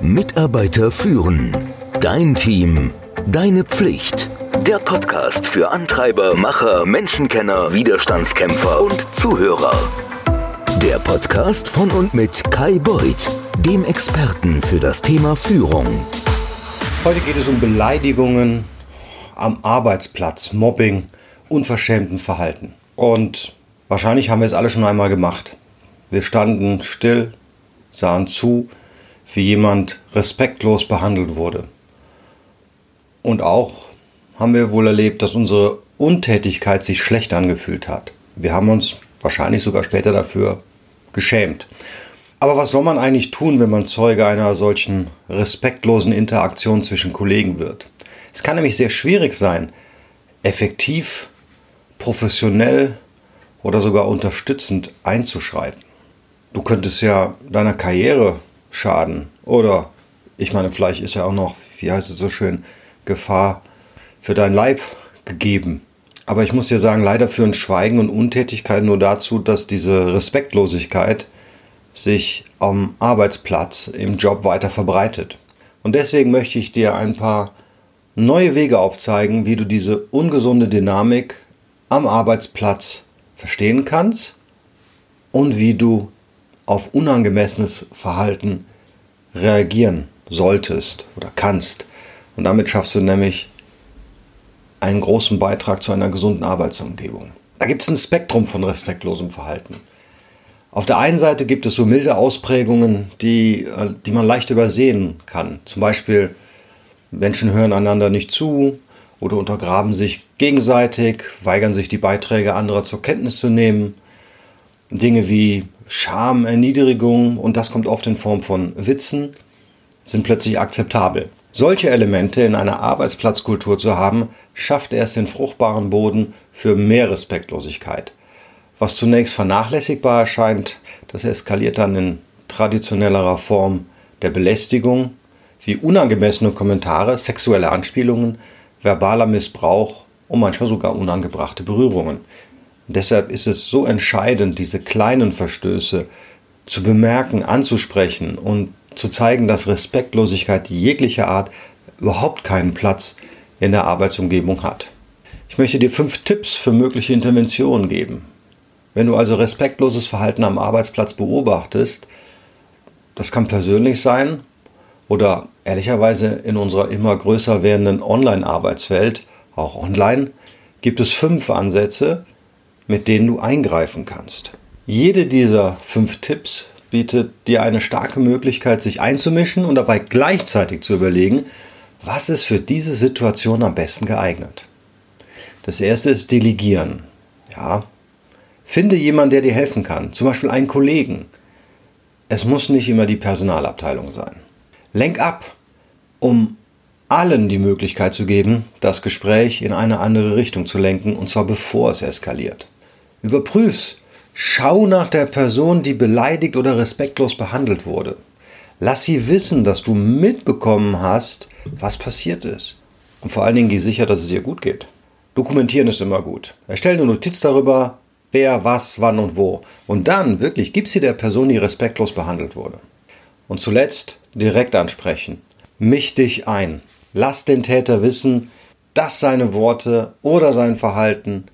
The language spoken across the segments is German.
Mitarbeiter führen. Dein Team. Deine Pflicht. Der Podcast für Antreiber, Macher, Menschenkenner, Widerstandskämpfer und Zuhörer. Der Podcast von und mit Kai Beuth, dem Experten für das Thema Führung. Heute geht es um Beleidigungen am Arbeitsplatz, Mobbing, unverschämten Verhalten. Und wahrscheinlich haben wir es alle schon einmal gemacht. Wir standen still, sahen zu, wie jemand respektlos behandelt wurde. Und auch haben wir wohl erlebt, dass unsere Untätigkeit sich schlecht angefühlt hat. Wir haben uns wahrscheinlich sogar später dafür geschämt. Aber was soll man eigentlich tun, wenn man Zeuge einer solchen respektlosen Interaktion zwischen Kollegen wird? Es kann nämlich sehr schwierig sein, effektiv, professionell oder sogar unterstützend einzuschreiten. Du könntest ja deiner Karriere schaden oder ich meine, vielleicht ist ja auch noch, wie heißt es so schön, Gefahr für dein Leib gegeben. Aber ich muss dir sagen, leider führen Schweigen und Untätigkeit nur dazu, dass diese Respektlosigkeit sich am Arbeitsplatz, im Job weiter verbreitet. Und deswegen möchte ich dir ein paar neue Wege aufzeigen, wie du diese ungesunde Dynamik am Arbeitsplatz verstehen kannst und wie du auf unangemessenes Verhalten reagieren solltest oder kannst. Und damit schaffst du nämlich einen großen Beitrag zu einer gesunden Arbeitsumgebung. Da gibt es ein Spektrum von respektlosem Verhalten. Auf der einen Seite gibt es so milde Ausprägungen, die, äh, die man leicht übersehen kann. Zum Beispiel Menschen hören einander nicht zu oder untergraben sich gegenseitig, weigern sich die Beiträge anderer zur Kenntnis zu nehmen. Dinge wie Scham, Erniedrigung und das kommt oft in Form von Witzen, sind plötzlich akzeptabel. Solche Elemente in einer Arbeitsplatzkultur zu haben, schafft erst den fruchtbaren Boden für mehr Respektlosigkeit. Was zunächst vernachlässigbar erscheint, das eskaliert dann in traditionellerer Form der Belästigung, wie unangemessene Kommentare, sexuelle Anspielungen, verbaler Missbrauch und manchmal sogar unangebrachte Berührungen. Deshalb ist es so entscheidend, diese kleinen Verstöße zu bemerken, anzusprechen und zu zeigen, dass Respektlosigkeit jeglicher Art überhaupt keinen Platz in der Arbeitsumgebung hat. Ich möchte dir fünf Tipps für mögliche Interventionen geben. Wenn du also respektloses Verhalten am Arbeitsplatz beobachtest, das kann persönlich sein oder ehrlicherweise in unserer immer größer werdenden Online-Arbeitswelt, auch online, gibt es fünf Ansätze, mit denen du eingreifen kannst. Jede dieser fünf Tipps bietet dir eine starke Möglichkeit, sich einzumischen und dabei gleichzeitig zu überlegen, was ist für diese Situation am besten geeignet. Das erste ist Delegieren. Ja, finde jemanden, der dir helfen kann, zum Beispiel einen Kollegen. Es muss nicht immer die Personalabteilung sein. Lenk ab, um allen die Möglichkeit zu geben, das Gespräch in eine andere Richtung zu lenken, und zwar bevor es eskaliert. Überprüf's, Schau nach der Person, die beleidigt oder respektlos behandelt wurde. Lass sie wissen, dass du mitbekommen hast, was passiert ist. Und vor allen Dingen geh sicher, dass es ihr gut geht. Dokumentieren ist immer gut. Erstell eine Notiz darüber, wer, was, wann und wo. Und dann wirklich gib sie der Person, die respektlos behandelt wurde. Und zuletzt direkt ansprechen. Misch dich ein. Lass den Täter wissen, dass seine Worte oder sein Verhalten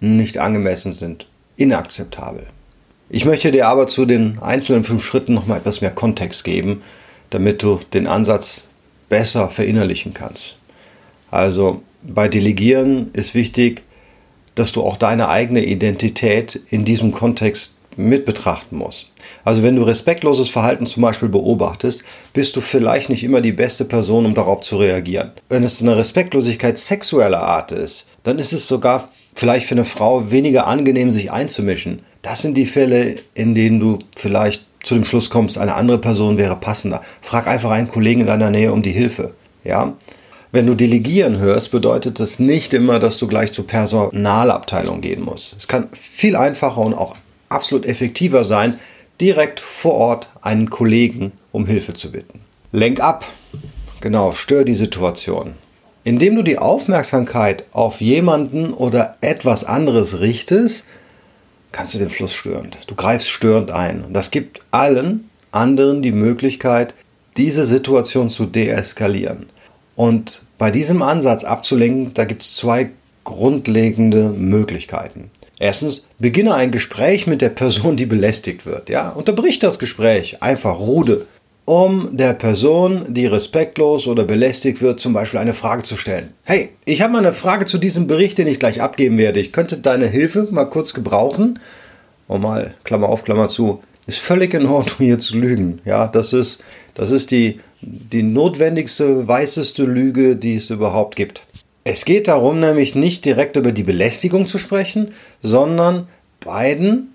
nicht angemessen sind inakzeptabel. Ich möchte dir aber zu den einzelnen fünf Schritten noch mal etwas mehr Kontext geben, damit du den Ansatz besser verinnerlichen kannst. Also bei Delegieren ist wichtig, dass du auch deine eigene Identität in diesem Kontext mit betrachten musst. Also wenn du respektloses Verhalten zum Beispiel beobachtest, bist du vielleicht nicht immer die beste Person, um darauf zu reagieren. Wenn es eine Respektlosigkeit sexueller Art ist, dann ist es sogar vielleicht für eine Frau weniger angenehm, sich einzumischen. Das sind die Fälle, in denen du vielleicht zu dem Schluss kommst, eine andere Person wäre passender. Frag einfach einen Kollegen in deiner Nähe um die Hilfe. Ja? Wenn du delegieren hörst, bedeutet das nicht immer, dass du gleich zur Personalabteilung gehen musst. Es kann viel einfacher und auch absolut effektiver sein, direkt vor Ort einen Kollegen um Hilfe zu bitten. Lenk ab. Genau, stör die Situation. Indem du die Aufmerksamkeit auf jemanden oder etwas anderes richtest, kannst du den Fluss stören. Du greifst störend ein. Das gibt allen anderen die Möglichkeit, diese Situation zu deeskalieren. Und bei diesem Ansatz abzulenken, da gibt es zwei grundlegende Möglichkeiten. Erstens, beginne ein Gespräch mit der Person, die belästigt wird. Ja? Unterbrich das Gespräch, einfach rude, um der Person, die respektlos oder belästigt wird, zum Beispiel eine Frage zu stellen. Hey, ich habe mal eine Frage zu diesem Bericht, den ich gleich abgeben werde. Ich könnte deine Hilfe mal kurz gebrauchen. Oh mal, Klammer auf, Klammer zu. Ist völlig in Ordnung, hier zu lügen. Ja, das ist, das ist die, die notwendigste, weißeste Lüge, die es überhaupt gibt. Es geht darum, nämlich nicht direkt über die Belästigung zu sprechen, sondern beiden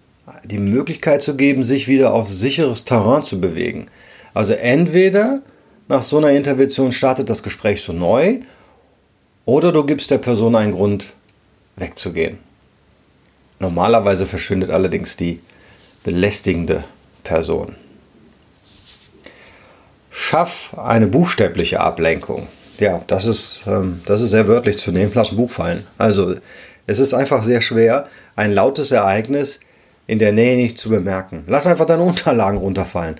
die Möglichkeit zu geben, sich wieder auf sicheres Terrain zu bewegen. Also entweder nach so einer Intervention startet das Gespräch so neu oder du gibst der Person einen Grund, wegzugehen. Normalerweise verschwindet allerdings die belästigende Person. Schaff eine buchstäbliche Ablenkung. Ja, das ist, ähm, das ist sehr wörtlich zu nehmen. Lass ein Buch fallen. Also, es ist einfach sehr schwer, ein lautes Ereignis in der Nähe nicht zu bemerken. Lass einfach deine Unterlagen runterfallen.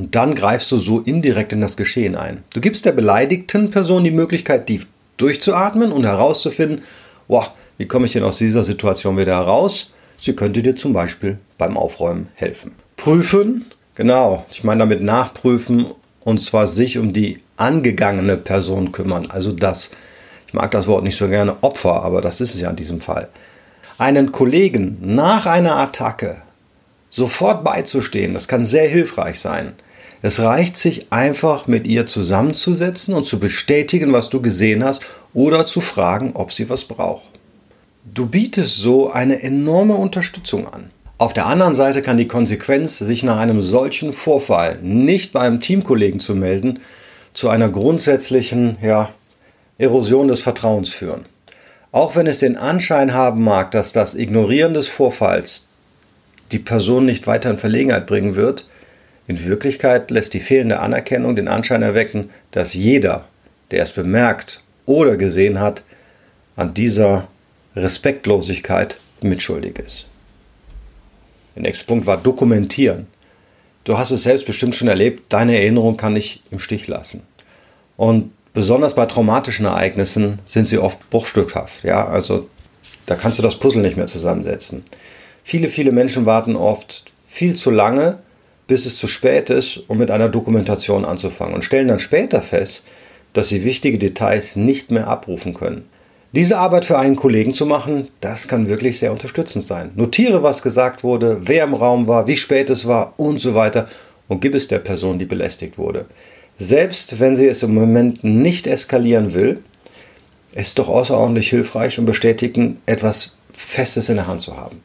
Und dann greifst du so indirekt in das Geschehen ein. Du gibst der beleidigten Person die Möglichkeit, tief durchzuatmen und herauszufinden, wow, wie komme ich denn aus dieser Situation wieder heraus? Sie könnte dir zum Beispiel beim Aufräumen helfen. Prüfen, genau, ich meine damit nachprüfen und zwar sich um die angegangene Person kümmern. Also das, ich mag das Wort nicht so gerne Opfer, aber das ist es ja in diesem Fall. Einen Kollegen nach einer Attacke sofort beizustehen, das kann sehr hilfreich sein. Es reicht sich einfach mit ihr zusammenzusetzen und zu bestätigen, was du gesehen hast oder zu fragen, ob sie was braucht. Du bietest so eine enorme Unterstützung an. Auf der anderen Seite kann die Konsequenz, sich nach einem solchen Vorfall nicht beim Teamkollegen zu melden, zu einer grundsätzlichen ja, Erosion des Vertrauens führen. Auch wenn es den Anschein haben mag, dass das Ignorieren des Vorfalls die Person nicht weiter in Verlegenheit bringen wird, in Wirklichkeit lässt die fehlende Anerkennung den Anschein erwecken, dass jeder, der es bemerkt oder gesehen hat, an dieser Respektlosigkeit mitschuldig ist. Der nächste Punkt war dokumentieren. Du hast es selbst bestimmt schon erlebt, deine Erinnerung kann dich im Stich lassen. Und besonders bei traumatischen Ereignissen sind sie oft bruchstückhaft. Ja, also da kannst du das Puzzle nicht mehr zusammensetzen. Viele, viele Menschen warten oft viel zu lange, bis es zu spät ist, um mit einer Dokumentation anzufangen und stellen dann später fest, dass sie wichtige Details nicht mehr abrufen können. Diese Arbeit für einen Kollegen zu machen, das kann wirklich sehr unterstützend sein. Notiere, was gesagt wurde, wer im Raum war, wie spät es war und so weiter und gib es der Person, die belästigt wurde. Selbst wenn sie es im Moment nicht eskalieren will, ist doch außerordentlich hilfreich und bestätigen, etwas Festes in der Hand zu haben.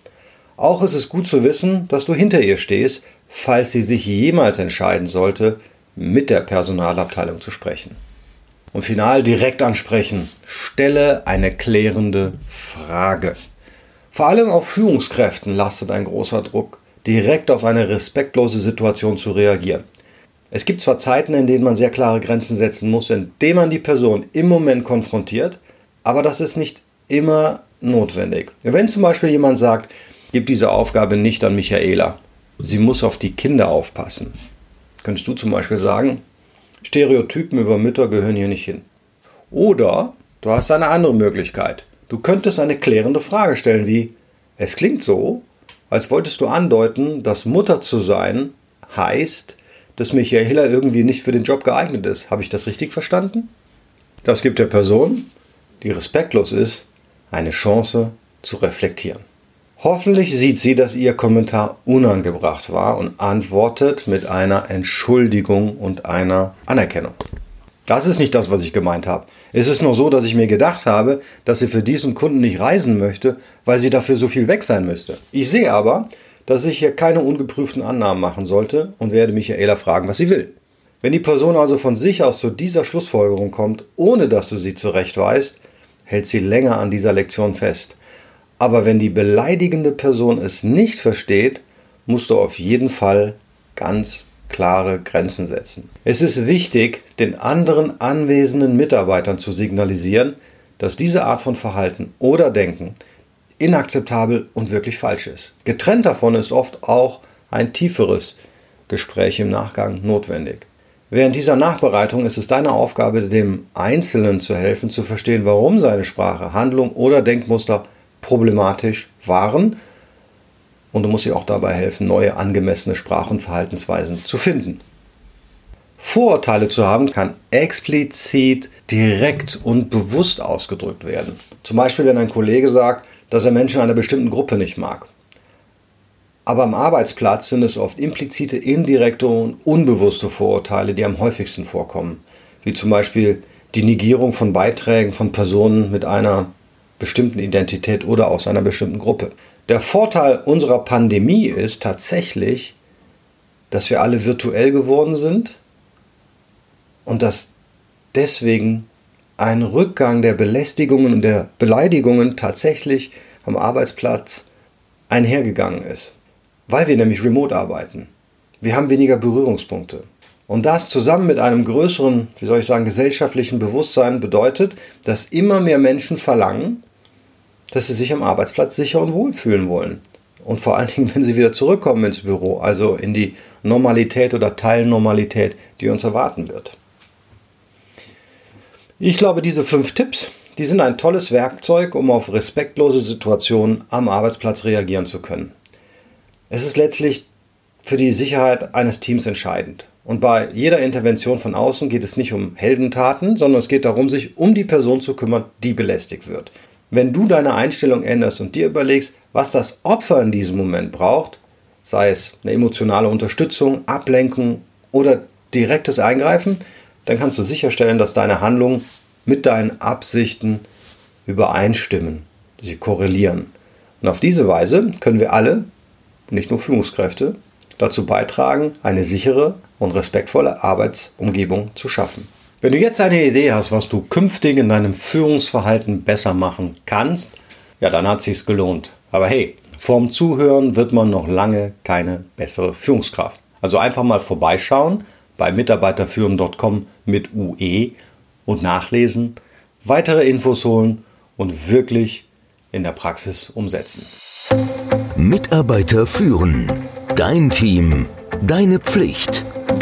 Auch ist es gut zu wissen, dass du hinter ihr stehst, falls sie sich jemals entscheiden sollte, mit der Personalabteilung zu sprechen. Und final direkt ansprechen. Stelle eine klärende Frage. Vor allem auf Führungskräften lastet ein großer Druck, direkt auf eine respektlose Situation zu reagieren. Es gibt zwar Zeiten, in denen man sehr klare Grenzen setzen muss, indem man die Person im Moment konfrontiert, aber das ist nicht immer notwendig. Wenn zum Beispiel jemand sagt, gib diese Aufgabe nicht an Michaela, sie muss auf die Kinder aufpassen, könntest du zum Beispiel sagen, Stereotypen über Mütter gehören hier nicht hin. Oder du hast eine andere Möglichkeit. Du könntest eine klärende Frage stellen wie, es klingt so, als wolltest du andeuten, dass Mutter zu sein heißt, dass Michaela irgendwie nicht für den Job geeignet ist. Habe ich das richtig verstanden? Das gibt der Person, die respektlos ist, eine Chance zu reflektieren. Hoffentlich sieht sie, dass ihr Kommentar unangebracht war und antwortet mit einer Entschuldigung und einer Anerkennung. Das ist nicht das, was ich gemeint habe. Es ist nur so, dass ich mir gedacht habe, dass sie für diesen Kunden nicht reisen möchte, weil sie dafür so viel weg sein müsste. Ich sehe aber, dass ich hier keine ungeprüften Annahmen machen sollte und werde Michaela fragen, was sie will. Wenn die Person also von sich aus zu dieser Schlussfolgerung kommt, ohne dass du sie zurechtweist, hält sie länger an dieser Lektion fest. Aber wenn die beleidigende Person es nicht versteht, musst du auf jeden Fall ganz klare Grenzen setzen. Es ist wichtig, den anderen anwesenden Mitarbeitern zu signalisieren, dass diese Art von Verhalten oder Denken inakzeptabel und wirklich falsch ist. Getrennt davon ist oft auch ein tieferes Gespräch im Nachgang notwendig. Während dieser Nachbereitung ist es deine Aufgabe, dem Einzelnen zu helfen, zu verstehen, warum seine Sprache, Handlung oder Denkmuster problematisch waren. Und du musst ihm auch dabei helfen, neue angemessene Sprach- und Verhaltensweisen zu finden. Vorurteile zu haben kann explizit, direkt und bewusst ausgedrückt werden. Zum Beispiel, wenn ein Kollege sagt, dass er Menschen einer bestimmten Gruppe nicht mag. Aber am Arbeitsplatz sind es oft implizite, indirekte und unbewusste Vorurteile, die am häufigsten vorkommen. Wie zum Beispiel die Negierung von Beiträgen von Personen mit einer bestimmten Identität oder aus einer bestimmten Gruppe. Der Vorteil unserer Pandemie ist tatsächlich, dass wir alle virtuell geworden sind und dass deswegen ein Rückgang der Belästigungen und der Beleidigungen tatsächlich am Arbeitsplatz einhergegangen ist weil wir nämlich remote arbeiten. Wir haben weniger Berührungspunkte. Und das zusammen mit einem größeren, wie soll ich sagen, gesellschaftlichen Bewusstsein bedeutet, dass immer mehr Menschen verlangen, dass sie sich am Arbeitsplatz sicher und wohl fühlen wollen. Und vor allen Dingen, wenn sie wieder zurückkommen ins Büro, also in die Normalität oder Teilnormalität, die uns erwarten wird. Ich glaube, diese fünf Tipps, die sind ein tolles Werkzeug, um auf respektlose Situationen am Arbeitsplatz reagieren zu können. Es ist letztlich für die Sicherheit eines Teams entscheidend. Und bei jeder Intervention von außen geht es nicht um Heldentaten, sondern es geht darum, sich um die Person zu kümmern, die belästigt wird. Wenn du deine Einstellung änderst und dir überlegst, was das Opfer in diesem Moment braucht, sei es eine emotionale Unterstützung, Ablenkung oder direktes Eingreifen, dann kannst du sicherstellen, dass deine Handlungen mit deinen Absichten übereinstimmen, sie korrelieren. Und auf diese Weise können wir alle nicht nur Führungskräfte, dazu beitragen, eine sichere und respektvolle Arbeitsumgebung zu schaffen. Wenn du jetzt eine Idee hast, was du künftig in deinem Führungsverhalten besser machen kannst, ja, dann hat sich's gelohnt. Aber hey, vorm Zuhören wird man noch lange keine bessere Führungskraft. Also einfach mal vorbeischauen bei mitarbeiterführen.com mit UE und nachlesen, weitere Infos holen und wirklich in der Praxis umsetzen. Mitarbeiter führen. Dein Team. Deine Pflicht.